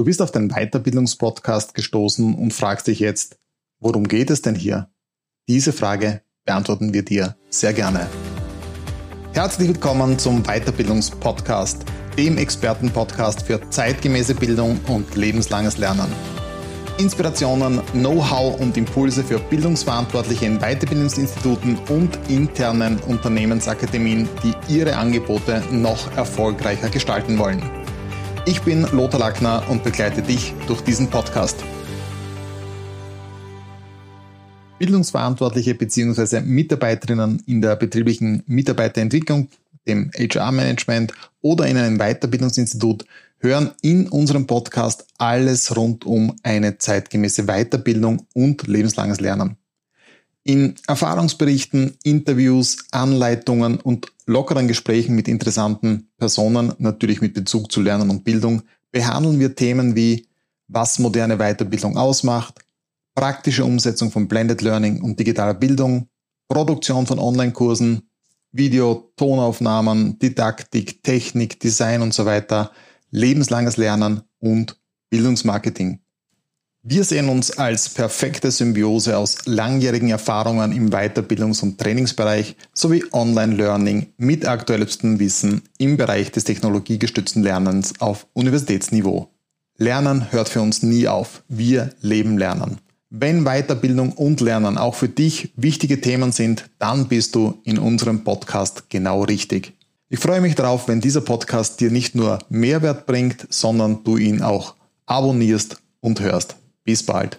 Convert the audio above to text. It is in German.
Du bist auf den Weiterbildungspodcast gestoßen und fragst dich jetzt, worum geht es denn hier? Diese Frage beantworten wir dir sehr gerne. Herzlich willkommen zum Weiterbildungspodcast, dem Expertenpodcast für zeitgemäße Bildung und lebenslanges Lernen. Inspirationen, Know-how und Impulse für Bildungsverantwortliche in Weiterbildungsinstituten und internen Unternehmensakademien, die ihre Angebote noch erfolgreicher gestalten wollen. Ich bin Lothar Lackner und begleite dich durch diesen Podcast. Bildungsverantwortliche bzw. Mitarbeiterinnen in der betrieblichen Mitarbeiterentwicklung, dem HR-Management oder in einem Weiterbildungsinstitut hören in unserem Podcast alles rund um eine zeitgemäße Weiterbildung und lebenslanges Lernen. In Erfahrungsberichten, Interviews, Anleitungen und lockeren Gesprächen mit interessanten Personen, natürlich mit Bezug zu Lernen und Bildung, behandeln wir Themen wie was moderne Weiterbildung ausmacht, praktische Umsetzung von Blended Learning und digitaler Bildung, Produktion von Online-Kursen, Video, Tonaufnahmen, Didaktik, Technik, Design und so weiter, lebenslanges Lernen und Bildungsmarketing. Wir sehen uns als perfekte Symbiose aus langjährigen Erfahrungen im Weiterbildungs- und Trainingsbereich sowie Online-Learning mit aktuellstem Wissen im Bereich des technologiegestützten Lernens auf Universitätsniveau. Lernen hört für uns nie auf. Wir leben Lernen. Wenn Weiterbildung und Lernen auch für dich wichtige Themen sind, dann bist du in unserem Podcast genau richtig. Ich freue mich darauf, wenn dieser Podcast dir nicht nur Mehrwert bringt, sondern du ihn auch abonnierst und hörst. Bis bald.